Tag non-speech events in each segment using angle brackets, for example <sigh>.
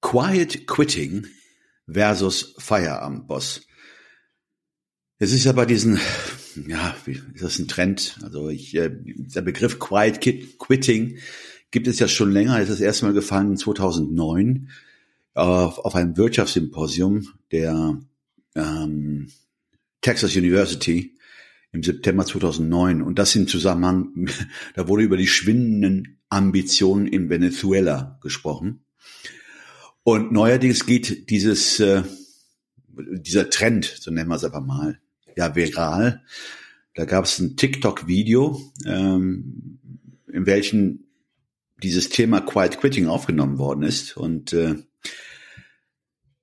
Quiet Quitting versus Feierabendboss. Es ist ja bei diesen, ja, ist das ein Trend? Also ich, äh, der Begriff Quiet Quitting gibt es ja schon länger. Es ist das erste Mal gefallen 2009 auf, auf einem Wirtschaftssymposium der ähm, Texas University im September 2009. Und das im Zusammenhang, <laughs> da wurde über die schwindenden Ambitionen in Venezuela gesprochen. Und neuerdings geht dieses, äh, dieser Trend, so nennen wir es einfach mal, ja, viral. Da gab es ein TikTok-Video, ähm, in welchem dieses Thema Quiet Quitting aufgenommen worden ist. Und äh,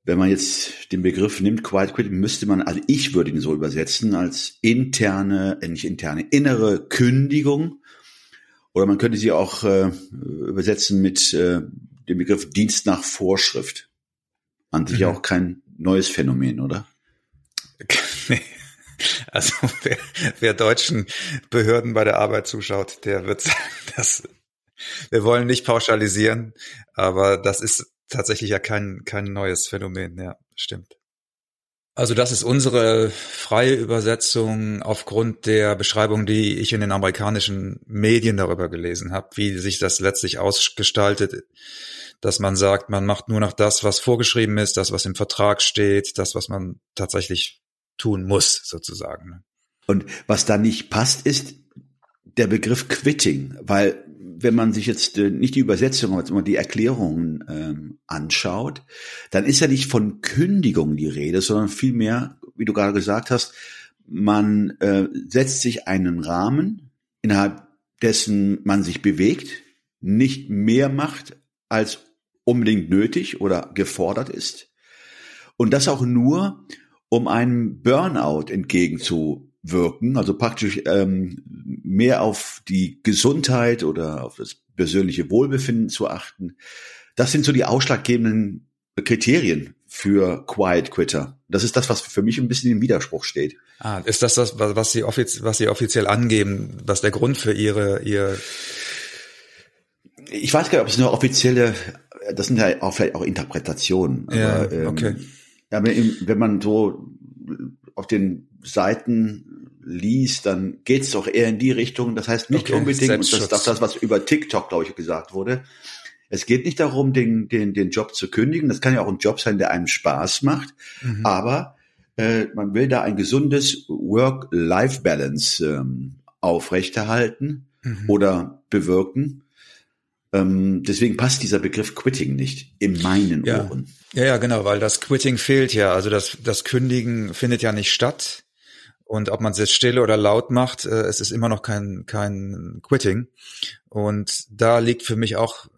wenn man jetzt den Begriff nimmt, Quiet Quitting, müsste man, also ich würde ihn so übersetzen, als interne, äh, nicht interne, innere Kündigung. Oder man könnte sie auch äh, übersetzen mit äh, dem Begriff Dienst nach Vorschrift. An sich mhm. auch kein neues Phänomen, oder? <laughs> Also wer, wer deutschen Behörden bei der Arbeit zuschaut, der wird <laughs> das. Wir wollen nicht pauschalisieren, aber das ist tatsächlich ja kein kein neues Phänomen. Ja, stimmt. Also das ist unsere freie Übersetzung aufgrund der Beschreibung, die ich in den amerikanischen Medien darüber gelesen habe, wie sich das letztlich ausgestaltet dass man sagt, man macht nur noch das, was vorgeschrieben ist, das, was im Vertrag steht, das, was man tatsächlich tun muss, sozusagen. Ne? Und was da nicht passt, ist der Begriff Quitting, weil wenn man sich jetzt äh, nicht die Übersetzung, aber die Erklärungen ähm, anschaut, dann ist ja nicht von Kündigung die Rede, sondern vielmehr, wie du gerade gesagt hast, man äh, setzt sich einen Rahmen, innerhalb dessen man sich bewegt, nicht mehr macht, als unbedingt nötig oder gefordert ist. Und das auch nur, um einem Burnout entgegenzuwirken, also praktisch ähm, mehr auf die Gesundheit oder auf das persönliche Wohlbefinden zu achten. Das sind so die ausschlaggebenden Kriterien für Quiet Quitter. Das ist das, was für mich ein bisschen im Widerspruch steht. Ah, ist das das, was Sie, offiz was Sie offiziell angeben, was der Grund für Ihre, Ihr ich weiß gar nicht, ob es eine offizielle das sind ja auch vielleicht auch Interpretationen. Ja, aber, okay. Ähm, ja, wenn man so auf den Seiten liest, dann geht es doch eher in die Richtung. Das heißt nicht okay, unbedingt, und das ist auch das, was über TikTok, glaube ich, gesagt wurde. Es geht nicht darum, den, den, den Job zu kündigen. Das kann ja auch ein Job sein, der einem Spaß macht. Mhm. Aber äh, man will da ein gesundes Work-Life-Balance ähm, aufrechterhalten mhm. oder bewirken. Ähm, deswegen passt dieser Begriff Quitting nicht in meinen ja. Ohren. Ja, ja, genau, weil das Quitting fehlt ja. Also das, das Kündigen findet ja nicht statt. Und ob man es jetzt still oder laut macht, äh, es ist immer noch kein, kein Quitting. Und da liegt für mich auch äh,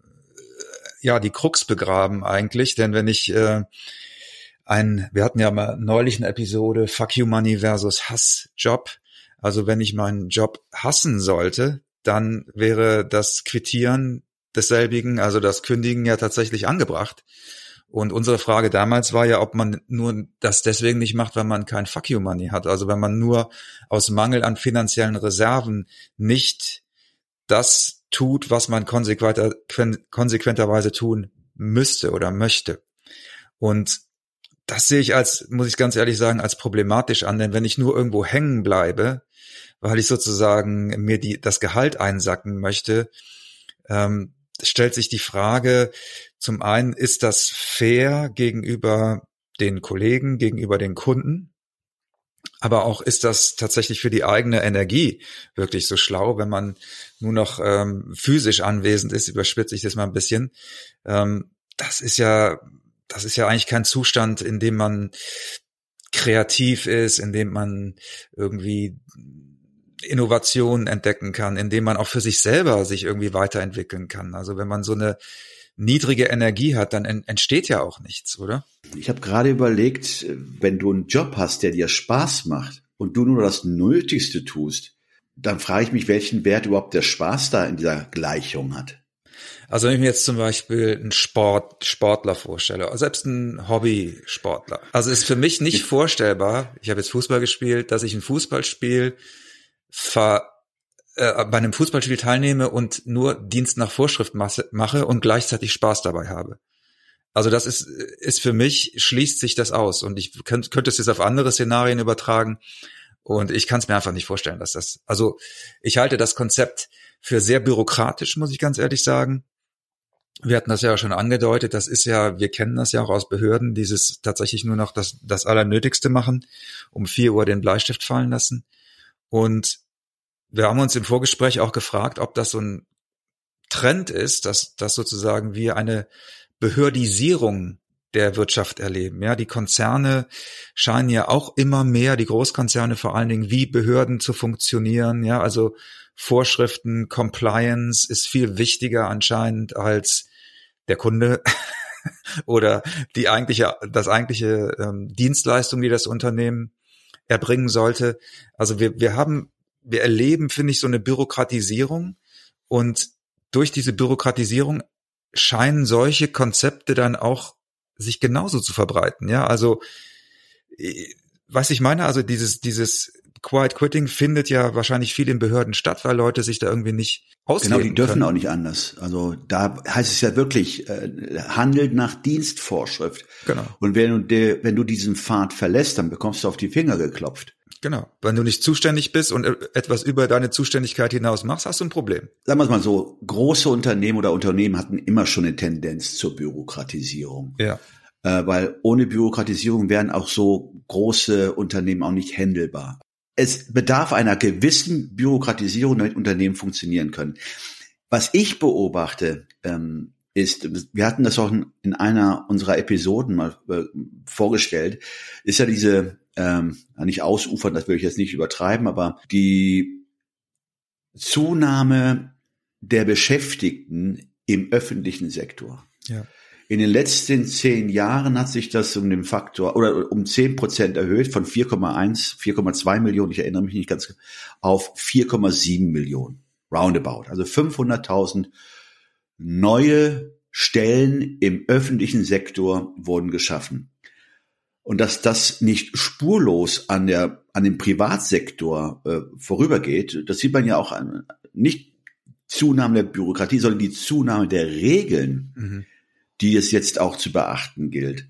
ja die Krux begraben eigentlich. Denn wenn ich äh, ein, wir hatten ja mal neulich eine Episode Fuck You Money versus Hassjob. Also wenn ich meinen Job hassen sollte, dann wäre das Quittieren desselbigen, also das Kündigen ja tatsächlich angebracht. Und unsere Frage damals war ja, ob man nur das deswegen nicht macht, weil man kein Fuck you Money hat. Also wenn man nur aus Mangel an finanziellen Reserven nicht das tut, was man konsequenter, konsequenterweise tun müsste oder möchte. Und das sehe ich als, muss ich ganz ehrlich sagen, als problematisch an, denn wenn ich nur irgendwo hängen bleibe, weil ich sozusagen mir die, das Gehalt einsacken möchte, ähm, stellt sich die Frage, zum einen, ist das fair gegenüber den Kollegen, gegenüber den Kunden? Aber auch ist das tatsächlich für die eigene Energie wirklich so schlau, wenn man nur noch ähm, physisch anwesend ist, überspitze ich das mal ein bisschen. Ähm, das ist ja, das ist ja eigentlich kein Zustand, in dem man kreativ ist, in dem man irgendwie Innovationen entdecken kann, indem man auch für sich selber sich irgendwie weiterentwickeln kann. Also wenn man so eine niedrige Energie hat, dann entsteht ja auch nichts, oder? Ich habe gerade überlegt, wenn du einen Job hast, der dir Spaß macht und du nur das Nötigste tust, dann frage ich mich, welchen Wert überhaupt der Spaß da in dieser Gleichung hat. Also wenn ich mir jetzt zum Beispiel einen Sport, Sportler vorstelle, selbst ein Hobby-Sportler. Also ist für mich nicht vorstellbar, ich habe jetzt Fußball gespielt, dass ich ein Fußballspiel ver, äh, bei einem Fußballspiel teilnehme und nur Dienst nach Vorschrift mache und gleichzeitig Spaß dabei habe. Also das ist, ist für mich, schließt sich das aus. Und ich könnte, könnte es jetzt auf andere Szenarien übertragen. Und ich kann es mir einfach nicht vorstellen, dass das, also ich halte das Konzept für sehr bürokratisch, muss ich ganz ehrlich sagen. Wir hatten das ja schon angedeutet, das ist ja, wir kennen das ja auch aus Behörden, dieses tatsächlich nur noch das, das Allernötigste machen, um vier Uhr den Bleistift fallen lassen. Und wir haben uns im Vorgespräch auch gefragt, ob das so ein Trend ist, dass, dass sozusagen wir eine Behördisierung der Wirtschaft erleben. Ja, die Konzerne scheinen ja auch immer mehr, die Großkonzerne vor allen Dingen, wie Behörden zu funktionieren. Ja, also Vorschriften, Compliance ist viel wichtiger anscheinend als der Kunde <laughs> oder die eigentliche, das eigentliche ähm, Dienstleistung, die das Unternehmen erbringen sollte. Also wir, wir haben, wir erleben, finde ich, so eine Bürokratisierung und durch diese Bürokratisierung scheinen solche Konzepte dann auch sich genauso zu verbreiten. Ja, also äh, was ich meine, also dieses, dieses Quiet Quitting findet ja wahrscheinlich viel in Behörden statt, weil Leute sich da irgendwie nicht ausleben Genau, die dürfen können. auch nicht anders. Also da heißt es ja wirklich, äh, handelt nach Dienstvorschrift. Genau. Und wenn du, wenn du diesen Pfad verlässt, dann bekommst du auf die Finger geklopft. Genau. Wenn du nicht zuständig bist und etwas über deine Zuständigkeit hinaus machst, hast du ein Problem. Sagen wir es mal so, große Unternehmen oder Unternehmen hatten immer schon eine Tendenz zur Bürokratisierung. Ja. Äh, weil ohne Bürokratisierung wären auch so große Unternehmen auch nicht händelbar es bedarf einer gewissen Bürokratisierung, damit Unternehmen funktionieren können. Was ich beobachte, ähm, ist, wir hatten das auch in einer unserer Episoden mal äh, vorgestellt, ist ja diese, ähm, nicht ausufern, das will ich jetzt nicht übertreiben, aber die Zunahme der Beschäftigten im öffentlichen Sektor. Ja. In den letzten zehn Jahren hat sich das um den Faktor oder um zehn Prozent erhöht von 4,1, 4,2 Millionen, ich erinnere mich nicht ganz, auf 4,7 Millionen. Roundabout. Also 500.000 neue Stellen im öffentlichen Sektor wurden geschaffen. Und dass das nicht spurlos an der, an dem Privatsektor äh, vorübergeht, das sieht man ja auch an, nicht Zunahme der Bürokratie, sondern die Zunahme der Regeln. Mhm die es jetzt auch zu beachten gilt.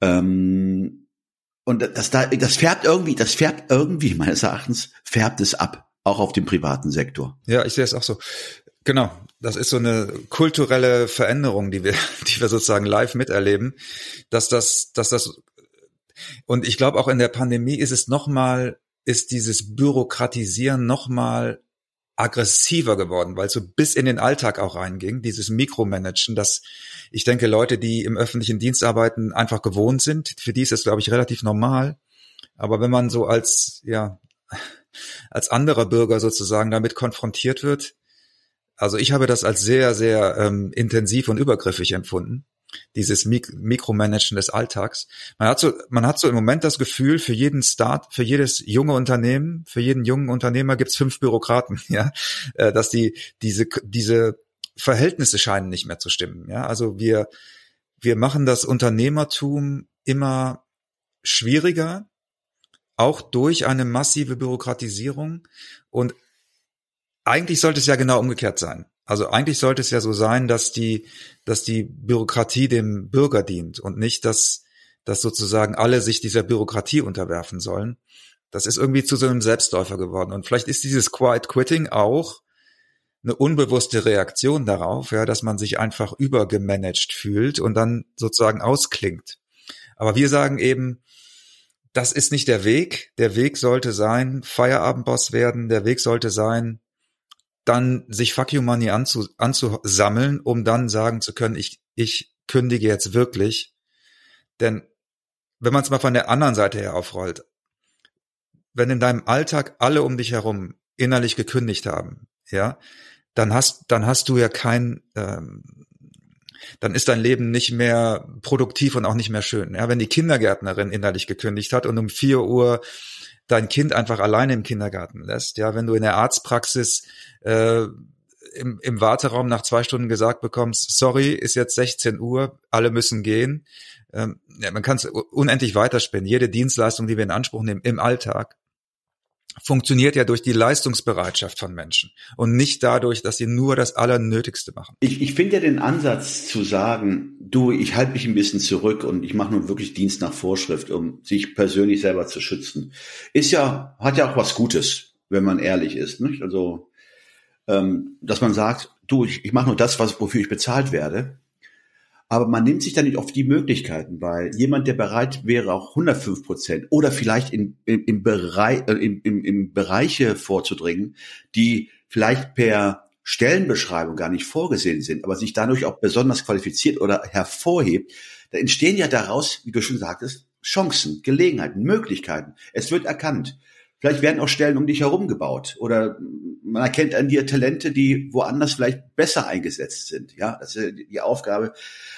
Ähm, und das, da, das färbt irgendwie, das färbt irgendwie, meines Erachtens, färbt es ab, auch auf dem privaten Sektor. Ja, ich sehe es auch so. Genau. Das ist so eine kulturelle Veränderung, die wir, <laughs> die wir sozusagen live miterleben, dass das, dass das, und ich glaube auch in der Pandemie ist es nochmal, ist dieses Bürokratisieren nochmal aggressiver geworden, weil so bis in den Alltag auch reinging, dieses Mikromanagen, dass ich denke, Leute, die im öffentlichen Dienst arbeiten, einfach gewohnt sind. Für die ist das, glaube ich, relativ normal. Aber wenn man so als, ja, als anderer Bürger sozusagen damit konfrontiert wird, also ich habe das als sehr, sehr ähm, intensiv und übergriffig empfunden dieses Mik Mikromanagen des Alltags. Man hat so, man hat so im Moment das Gefühl, für jeden Start, für jedes junge Unternehmen, für jeden jungen Unternehmer gibt's fünf Bürokraten, <laughs> ja, äh, dass die diese diese Verhältnisse scheinen nicht mehr zu stimmen, ja. Also wir wir machen das Unternehmertum immer schwieriger, auch durch eine massive Bürokratisierung und eigentlich sollte es ja genau umgekehrt sein. Also eigentlich sollte es ja so sein, dass die, dass die Bürokratie dem Bürger dient und nicht, dass, dass sozusagen alle sich dieser Bürokratie unterwerfen sollen. Das ist irgendwie zu so einem Selbstläufer geworden. Und vielleicht ist dieses Quiet Quitting auch eine unbewusste Reaktion darauf, ja, dass man sich einfach übergemanagt fühlt und dann sozusagen ausklingt. Aber wir sagen eben, das ist nicht der Weg. Der Weg sollte sein, Feierabendboss werden. Der Weg sollte sein, dann sich Fuck You Money anzu, anzusammeln, um dann sagen zu können, ich, ich kündige jetzt wirklich. Denn wenn man es mal von der anderen Seite her aufrollt, wenn in deinem Alltag alle um dich herum innerlich gekündigt haben, ja, dann hast, dann hast du ja kein, ähm, dann ist dein Leben nicht mehr produktiv und auch nicht mehr schön. Ja, wenn die Kindergärtnerin innerlich gekündigt hat und um vier Uhr dein Kind einfach alleine im Kindergarten lässt, ja, wenn du in der Arztpraxis äh, im, im Warteraum nach zwei Stunden gesagt bekommst, sorry, ist jetzt 16 Uhr, alle müssen gehen. Ähm, ja, man kann es unendlich weiterspinnen. Jede Dienstleistung, die wir in Anspruch nehmen im Alltag, funktioniert ja durch die Leistungsbereitschaft von Menschen und nicht dadurch, dass sie nur das Allernötigste machen. Ich, ich finde ja den Ansatz zu sagen, du, ich halte mich ein bisschen zurück und ich mache nun wirklich Dienst nach Vorschrift, um sich persönlich selber zu schützen, ist ja, hat ja auch was Gutes, wenn man ehrlich ist. Nicht? Also, ähm, dass man sagt, du, ich, ich mache nur das, was, wofür ich bezahlt werde aber man nimmt sich dann nicht oft die Möglichkeiten, weil jemand, der bereit wäre, auch 105 Prozent oder vielleicht in, in, im, Bereich, äh, in, in, in Bereiche vorzudringen, die vielleicht per Stellenbeschreibung gar nicht vorgesehen sind, aber sich dadurch auch besonders qualifiziert oder hervorhebt, da entstehen ja daraus, wie du schon sagtest, Chancen, Gelegenheiten, Möglichkeiten. Es wird erkannt. Vielleicht werden auch Stellen um dich herum gebaut oder man erkennt an dir Talente, die woanders vielleicht besser eingesetzt sind. Ja, das ist die Aufgabe.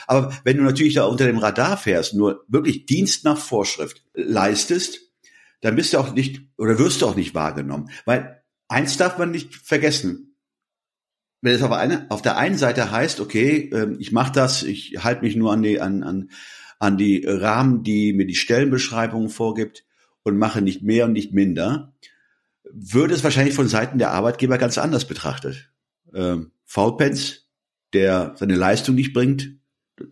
Aber wenn du natürlich da unter dem Radar fährst, nur wirklich Dienst nach Vorschrift leistest, dann bist du auch nicht oder wirst du auch nicht wahrgenommen. Weil eins darf man nicht vergessen. Wenn es auf, eine, auf der einen Seite heißt, okay, ähm, ich mache das, ich halte mich nur an die, an, an, an die Rahmen, die mir die Stellenbeschreibung vorgibt, und mache nicht mehr und nicht minder, würde es wahrscheinlich von Seiten der Arbeitgeber ganz anders betrachtet. Ähm, Faulpens, der seine Leistung nicht bringt,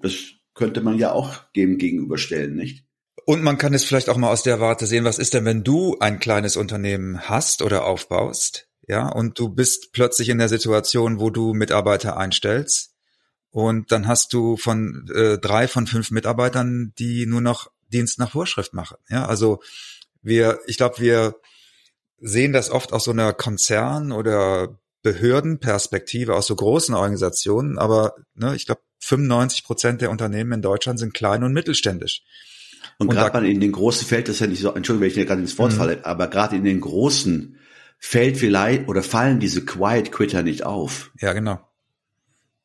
das könnte man ja auch dem gegenüberstellen, nicht? Und man kann es vielleicht auch mal aus der Warte sehen, was ist denn, wenn du ein kleines Unternehmen hast oder aufbaust, ja, und du bist plötzlich in der Situation, wo du Mitarbeiter einstellst und dann hast du von äh, drei von fünf Mitarbeitern, die nur noch Dienst nach Vorschrift machen, ja, also wir, ich glaube, wir sehen das oft aus so einer Konzern- oder Behördenperspektive, aus so großen Organisationen, aber ne, ich glaube, 95 Prozent der Unternehmen in Deutschland sind klein und mittelständisch. Und, und gerade in den großen Feld, das ist ja nicht so, Entschuldigung, wenn ich dir gerade ins Wort mhm. falle, aber gerade in den großen fällt vielleicht oder fallen diese Quiet Quitter nicht auf. Ja, genau.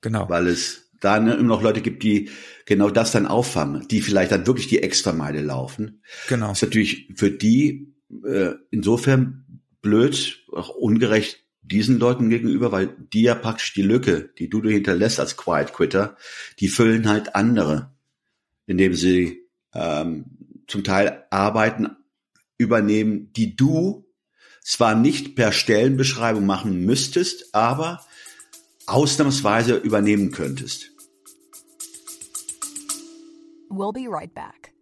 Genau. Weil es da ne, immer noch Leute gibt, die genau das dann auffangen, die vielleicht dann wirklich die Extrameile laufen. Genau. Das ist natürlich für die äh, insofern blöd, auch ungerecht diesen Leuten gegenüber, weil die ja praktisch die Lücke, die du hinterlässt als Quiet Quitter, die füllen halt andere, indem sie ähm, zum Teil Arbeiten übernehmen, die du zwar nicht per Stellenbeschreibung machen müsstest, aber ausnahmsweise übernehmen könntest. We'll be right back.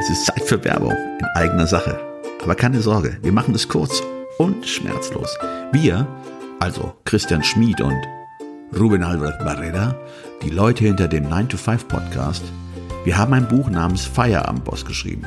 Es ist Zeit für Werbung in eigener Sache. Aber keine Sorge, wir machen es kurz und schmerzlos. Wir, also Christian Schmid und Ruben Albert Barrera, die Leute hinter dem 9-to-5 Podcast, wir haben ein Buch namens Feierabendboss geschrieben.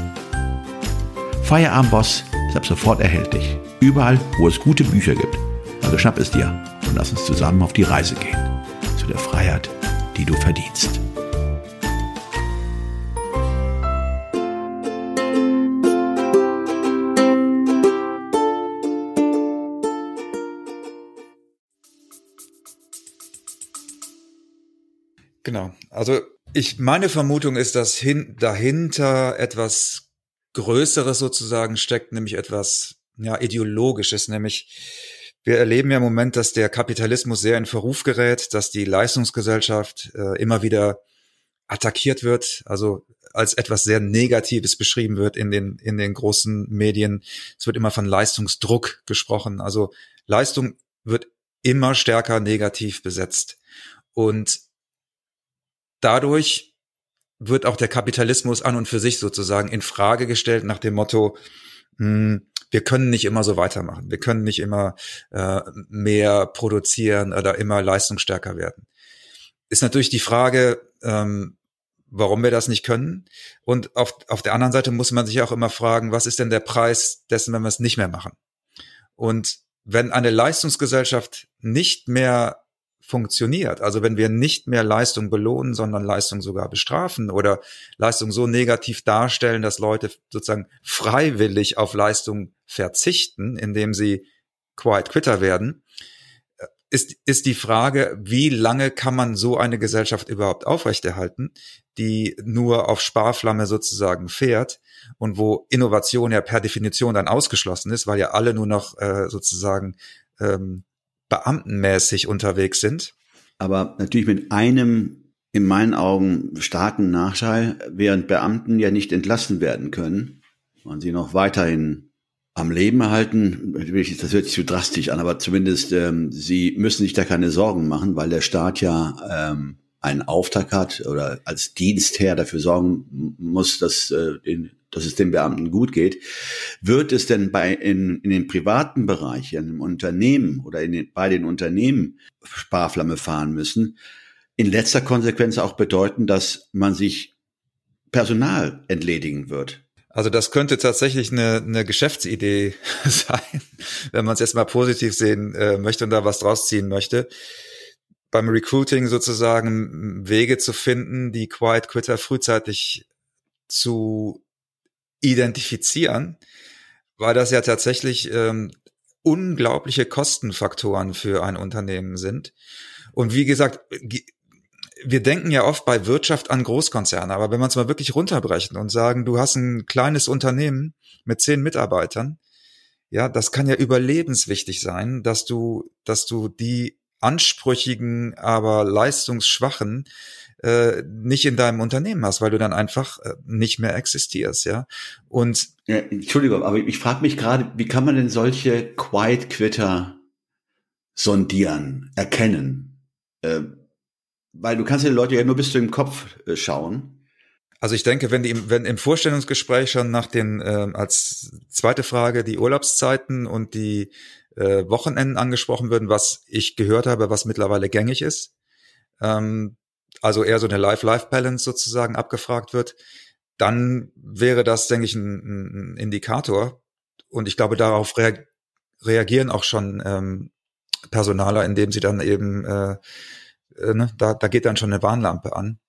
Feierabendboss ist ab sofort erhältlich. Überall, wo es gute Bücher gibt. Also schnapp es dir und lass uns zusammen auf die Reise gehen. Zu der Freiheit, die du verdienst. Genau. Also ich meine Vermutung ist, dass hin, dahinter etwas Größeres sozusagen steckt, nämlich etwas ja, ideologisches, nämlich wir erleben ja im Moment, dass der Kapitalismus sehr in Verruf gerät, dass die Leistungsgesellschaft äh, immer wieder attackiert wird, also als etwas sehr Negatives beschrieben wird in den, in den großen Medien. Es wird immer von Leistungsdruck gesprochen. Also Leistung wird immer stärker negativ besetzt. Und dadurch wird auch der Kapitalismus an und für sich sozusagen in Frage gestellt nach dem Motto, mh, hm, wir können nicht immer so weitermachen. Wir können nicht immer äh, mehr produzieren oder immer leistungsstärker werden. Ist natürlich die Frage, ähm, warum wir das nicht können. Und auf, auf der anderen Seite muss man sich auch immer fragen, was ist denn der Preis dessen, wenn wir es nicht mehr machen? Und wenn eine Leistungsgesellschaft nicht mehr funktioniert. Also wenn wir nicht mehr Leistung belohnen, sondern Leistung sogar bestrafen oder Leistung so negativ darstellen, dass Leute sozusagen freiwillig auf Leistung verzichten, indem sie Quiet Quitter werden, ist, ist die Frage, wie lange kann man so eine Gesellschaft überhaupt aufrechterhalten, die nur auf Sparflamme sozusagen fährt und wo Innovation ja per Definition dann ausgeschlossen ist, weil ja alle nur noch äh, sozusagen ähm, beamtenmäßig unterwegs sind. Aber natürlich mit einem in meinen Augen starken Nachteil, während Beamten ja nicht entlassen werden können und sie noch weiterhin am Leben erhalten, das hört sich zu drastisch an, aber zumindest ähm, sie müssen sich da keine Sorgen machen, weil der Staat ja ähm, einen Auftrag hat oder als Dienstherr dafür sorgen muss, dass äh, den dass es den Beamten gut geht. Wird es denn bei in, in den privaten Bereich, in einem Unternehmen oder in den, bei den Unternehmen Sparflamme fahren müssen, in letzter Konsequenz auch bedeuten, dass man sich Personal entledigen wird? Also das könnte tatsächlich eine, eine Geschäftsidee <laughs> sein, wenn man es jetzt mal positiv sehen äh, möchte und da was draus ziehen möchte. Beim Recruiting sozusagen Wege zu finden, die Quiet Quitter frühzeitig zu identifizieren, weil das ja tatsächlich ähm, unglaubliche Kostenfaktoren für ein Unternehmen sind. Und wie gesagt, wir denken ja oft bei Wirtschaft an Großkonzerne, aber wenn man es mal wirklich runterbrechen und sagen, du hast ein kleines Unternehmen mit zehn Mitarbeitern, ja, das kann ja überlebenswichtig sein, dass du, dass du die ansprüchigen, aber leistungsschwachen äh, nicht in deinem Unternehmen hast, weil du dann einfach äh, nicht mehr existierst, ja. Und ja, Entschuldigung, aber ich frage mich gerade, wie kann man denn solche Quiet Quitter sondieren, erkennen? Äh, weil du kannst ja die Leute ja nur bis zu dem Kopf äh, schauen. Also ich denke, wenn die, wenn im Vorstellungsgespräch schon nach den äh, als zweite Frage die Urlaubszeiten und die äh, Wochenenden angesprochen würden, was ich gehört habe, was mittlerweile gängig ist, ähm, also eher so eine Life-Life-Balance sozusagen abgefragt wird, dann wäre das, denke ich, ein, ein Indikator. Und ich glaube, darauf rea reagieren auch schon ähm, Personaler, indem sie dann eben, äh, äh, ne, da, da geht dann schon eine Warnlampe an.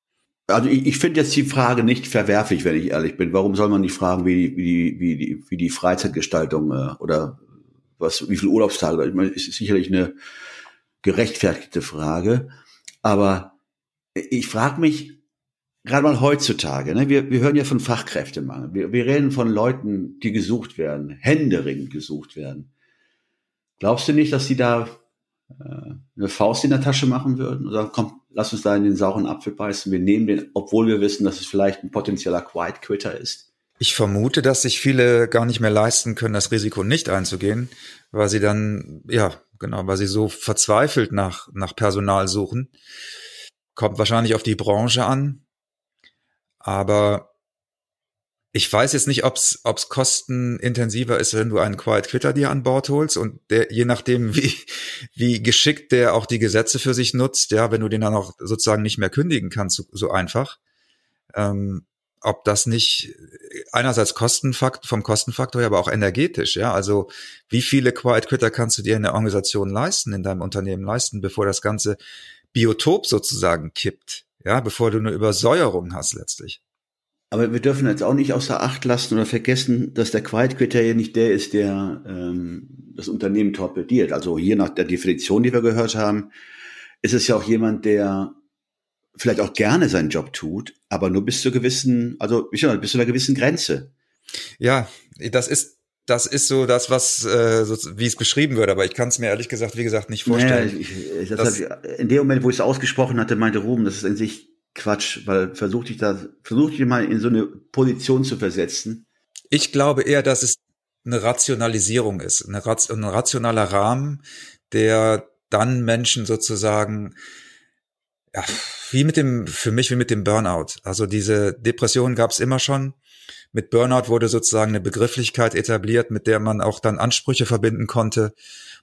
Also ich, ich finde jetzt die Frage nicht verwerflich, wenn ich ehrlich bin. Warum soll man nicht fragen, wie die, wie die, wie die, Freizeitgestaltung äh, oder was, wie viele Urlaubstage? Ich meine, ist sicherlich eine gerechtfertigte Frage. Aber ich frage mich, gerade mal heutzutage, ne, wir, wir hören ja von Fachkräftemangel. Wir, wir reden von Leuten, die gesucht werden, händeringend gesucht werden. Glaubst du nicht, dass die da äh, eine Faust in der Tasche machen würden? Oder komm, lass uns da in den sauren Apfel beißen. Wir nehmen den, obwohl wir wissen, dass es vielleicht ein potenzieller Quiet Quitter ist. Ich vermute, dass sich viele gar nicht mehr leisten können, das Risiko nicht einzugehen, weil sie dann, ja, genau, weil sie so verzweifelt nach, nach Personal suchen. Kommt wahrscheinlich auf die Branche an. Aber ich weiß jetzt nicht, ob es kostenintensiver ist, wenn du einen Quiet Quitter dir an Bord holst und der, je nachdem, wie, wie geschickt der auch die Gesetze für sich nutzt, ja, wenn du den dann auch sozusagen nicht mehr kündigen kannst, so, so einfach, ähm, ob das nicht einerseits Kostenfakt, vom Kostenfaktor, aber auch energetisch, ja, also wie viele Quiet Quitter kannst du dir in der Organisation leisten, in deinem Unternehmen leisten, bevor das Ganze Biotop sozusagen kippt, ja, bevor du eine Übersäuerung hast letztlich. Aber wir dürfen jetzt auch nicht außer Acht lassen oder vergessen, dass der Quiet Quitter ja nicht der ist, der ähm, das Unternehmen torpediert. Also hier nach der Definition, die wir gehört haben, ist es ja auch jemand, der vielleicht auch gerne seinen Job tut, aber nur bis zu gewissen, also bis zu einer gewissen Grenze. Ja, das ist das ist so das, was äh, so, wie es beschrieben wird, aber ich kann es mir ehrlich gesagt, wie gesagt, nicht vorstellen. Naja, ich, ich, das ich, in dem Moment, wo ich es ausgesprochen hatte, meinte Ruben, das ist in sich Quatsch, weil versuch dich da, versuch dich mal in so eine Position zu versetzen. Ich glaube eher, dass es eine Rationalisierung ist, eine, ein rationaler Rahmen, der dann Menschen sozusagen ja, wie mit dem, für mich wie mit dem Burnout. Also diese Depression gab es immer schon mit Burnout wurde sozusagen eine Begrifflichkeit etabliert, mit der man auch dann Ansprüche verbinden konnte,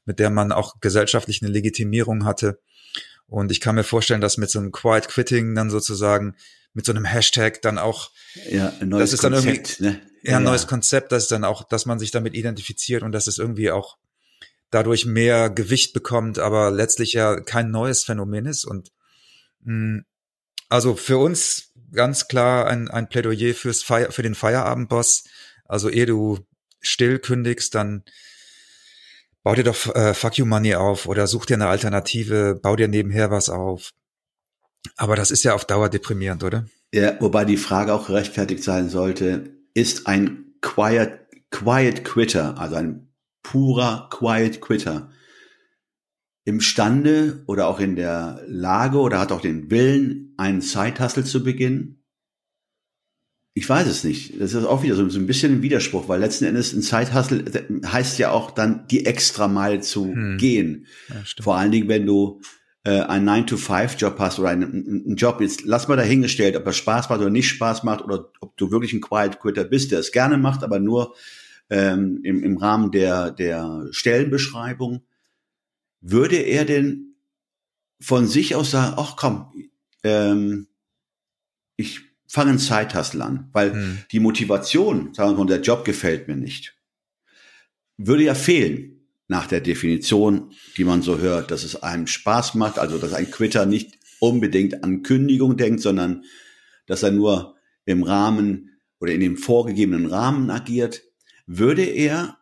mit der man auch gesellschaftlich eine Legitimierung hatte. Und ich kann mir vorstellen, dass mit so einem Quiet Quitting dann sozusagen mit so einem Hashtag dann auch, ja, ein neues das ist dann Konzept, irgendwie, ne? ja, ein neues Konzept, das ist dann auch, dass man sich damit identifiziert und dass es irgendwie auch dadurch mehr Gewicht bekommt, aber letztlich ja kein neues Phänomen ist. Und also für uns ganz klar ein, ein Plädoyer fürs Feier, für den Feierabendboss. Also ehe du still kündigst, dann bau dir doch äh, Fuck You Money auf oder such dir eine Alternative, bau dir nebenher was auf. Aber das ist ja auf Dauer deprimierend, oder? Ja, wobei die Frage auch gerechtfertigt sein sollte, ist ein Quiet, Quiet Quitter, also ein purer Quiet Quitter, imstande oder auch in der Lage oder hat auch den Willen, einen Side-Hustle zu beginnen? Ich weiß es nicht. Das ist auch wieder so, ein bisschen ein Widerspruch, weil letzten Endes ein Side-Hustle heißt ja auch dann die extra Meile zu hm. gehen. Ja, Vor allen Dingen, wenn du äh, einen 9-to-5-Job hast oder einen, einen Job, jetzt lass mal dahingestellt, ob das Spaß macht oder nicht Spaß macht oder ob du wirklich ein Quiet Quitter bist, der es gerne macht, aber nur ähm, im, im Rahmen der, der Stellenbeschreibung. Würde er denn von sich aus sagen, ach komm, ähm, ich fange einen Zeithustle an, weil hm. die Motivation, sagen wir mal, der Job gefällt mir nicht, würde ja fehlen nach der Definition, die man so hört, dass es einem Spaß macht, also dass ein Quitter nicht unbedingt an Kündigung denkt, sondern dass er nur im Rahmen oder in dem vorgegebenen Rahmen agiert, würde er,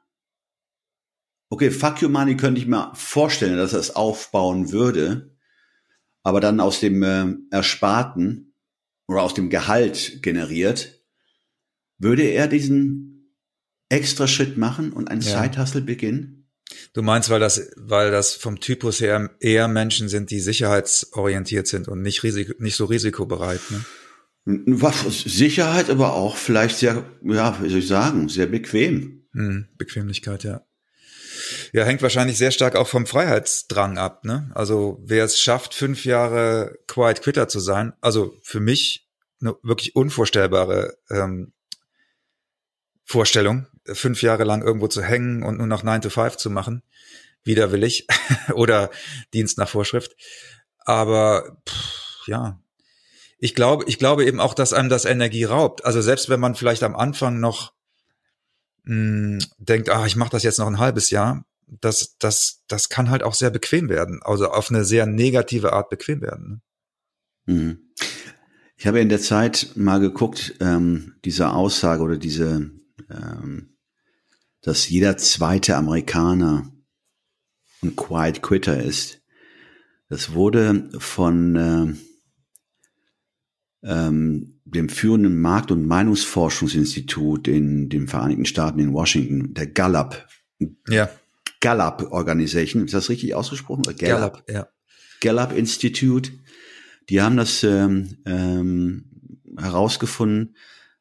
okay, Fuck You Money könnte ich mir vorstellen, dass er es aufbauen würde, aber dann aus dem äh, Ersparten oder aus dem Gehalt generiert, würde er diesen extra Schritt machen und ein ja. Side-Hustle beginnen? Du meinst, weil das, weil das vom Typus her eher Menschen sind, die sicherheitsorientiert sind und nicht, risik nicht so risikobereit. Ne? Was, Sicherheit, aber auch vielleicht sehr, ja, wie soll ich sagen, sehr bequem. Hm, Bequemlichkeit, ja. Ja, hängt wahrscheinlich sehr stark auch vom Freiheitsdrang ab. Ne? Also wer es schafft, fünf Jahre Quiet Quitter zu sein, also für mich eine wirklich unvorstellbare ähm, Vorstellung, fünf Jahre lang irgendwo zu hängen und nur noch 9 to 5 zu machen, widerwillig <laughs> oder Dienst nach Vorschrift. Aber pff, ja, ich glaube, ich glaube eben auch, dass einem das Energie raubt. Also selbst wenn man vielleicht am Anfang noch mh, hm, denkt, ah, ich mache das jetzt noch ein halbes Jahr, das, das, das kann halt auch sehr bequem werden. Also auf eine sehr negative Art bequem werden. Ne? Mhm. Ich habe in der Zeit mal geguckt, ähm, diese Aussage oder diese ähm, dass jeder zweite Amerikaner ein Quiet Quitter ist. Das wurde von äh, ähm, dem führenden Markt- und Meinungsforschungsinstitut in den Vereinigten Staaten in Washington, der Gallup. Ja. Gallup Organization, ist das richtig ausgesprochen? Gallup, Gallup ja. Gallup Institute. Die haben das ähm, ähm, herausgefunden,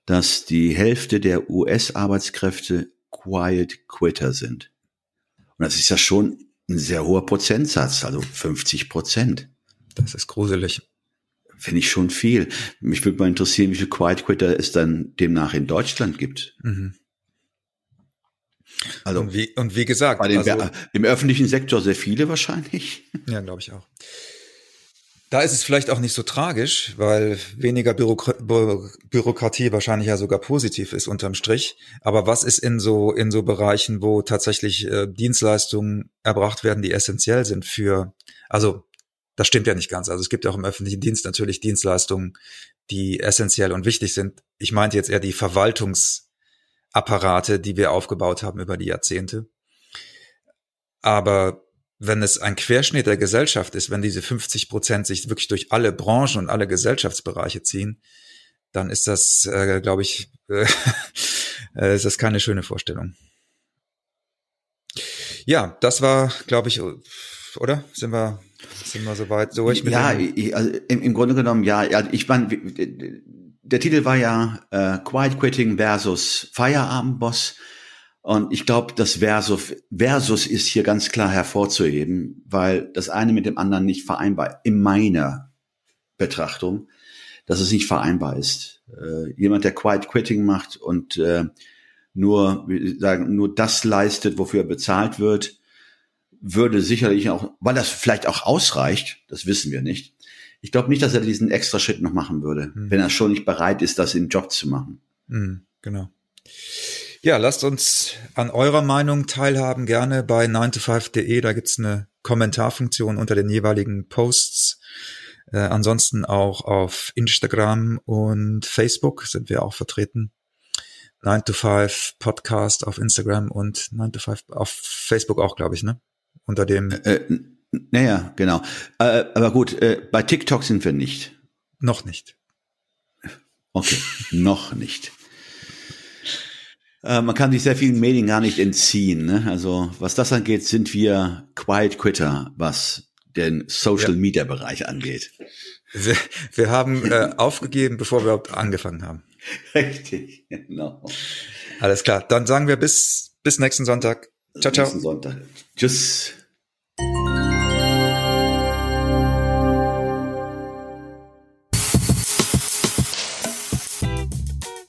dass die Hälfte der US-Arbeitskräfte Quiet Quitter sind. Und das ist ja schon ein sehr hoher Prozentsatz, also 50 Prozent. Das ist gruselig. Finde ich schon viel. Mich würde mal interessieren, wie viele Quiet Quitter es dann demnach in Deutschland gibt. Mhm. Also und wie, und wie gesagt, bei den, also, im öffentlichen Sektor sehr viele wahrscheinlich. <laughs> Ja, glaube ich auch. Da ist es vielleicht auch nicht so tragisch, weil weniger Bürokra Bürokratie wahrscheinlich ja sogar positiv ist unterm Strich. Aber was ist in so in so Bereichen, wo tatsächlich äh, Dienstleistungen erbracht werden, die essentiell sind für, also das stimmt ja nicht ganz. Also es gibt ja auch im öffentlichen Dienst natürlich Dienstleistungen, die essentiell und wichtig sind. Ich meinte jetzt eher die Verwaltungsapparate, die wir aufgebaut haben über die Jahrzehnte. Aber wenn es ein Querschnitt der Gesellschaft ist, wenn diese 50 Prozent sich wirklich durch alle Branchen und alle Gesellschaftsbereiche ziehen, dann ist das, äh, glaube ich, <laughs> äh, ist das keine schöne Vorstellung. Ja, das war, glaube ich, oder? Sind wir, sind wir soweit durch? Mit ja, ich, also im, im, Grunde genommen, ja, ja ich meine, der Titel war ja äh, Quiet Quitting versus Feierabendboss. Und ich glaube, das Versus, Versus ist hier ganz klar hervorzuheben, weil das eine mit dem anderen nicht vereinbar, in meiner Betrachtung. dass es nicht vereinbar ist. Äh, jemand, der Quiet Quitting macht und äh, nur, wie sagen, nur das leistet, wofür er bezahlt wird, würde sicherlich auch, weil das vielleicht auch ausreicht, das wissen wir nicht. Ich glaube nicht, dass er diesen extra Schritt noch machen würde, mhm. wenn er schon nicht bereit ist, das im Job zu machen. Mhm, genau. Ja, lasst uns an eurer Meinung teilhaben, gerne bei 9to5.de. Da gibt's eine Kommentarfunktion unter den jeweiligen Posts. Äh, ansonsten auch auf Instagram und Facebook sind wir auch vertreten. 9 to 5 Podcast auf Instagram und 9 to 5 auf Facebook auch, glaube ich, ne? Unter dem. Äh, äh, naja, genau. Äh, aber gut, äh, bei TikTok sind wir nicht. Noch nicht. Okay, noch nicht. Äh, man kann sich sehr vielen Medien gar nicht entziehen. Ne? Also was das angeht, sind wir Quiet Quitter, was den Social ja. Media Bereich angeht. Wir, wir haben äh, aufgegeben, bevor wir überhaupt angefangen haben. Richtig, genau. Alles klar. Dann sagen wir bis, bis nächsten Sonntag. Ciao, ciao. Nächsten Sonntag. Tschüss.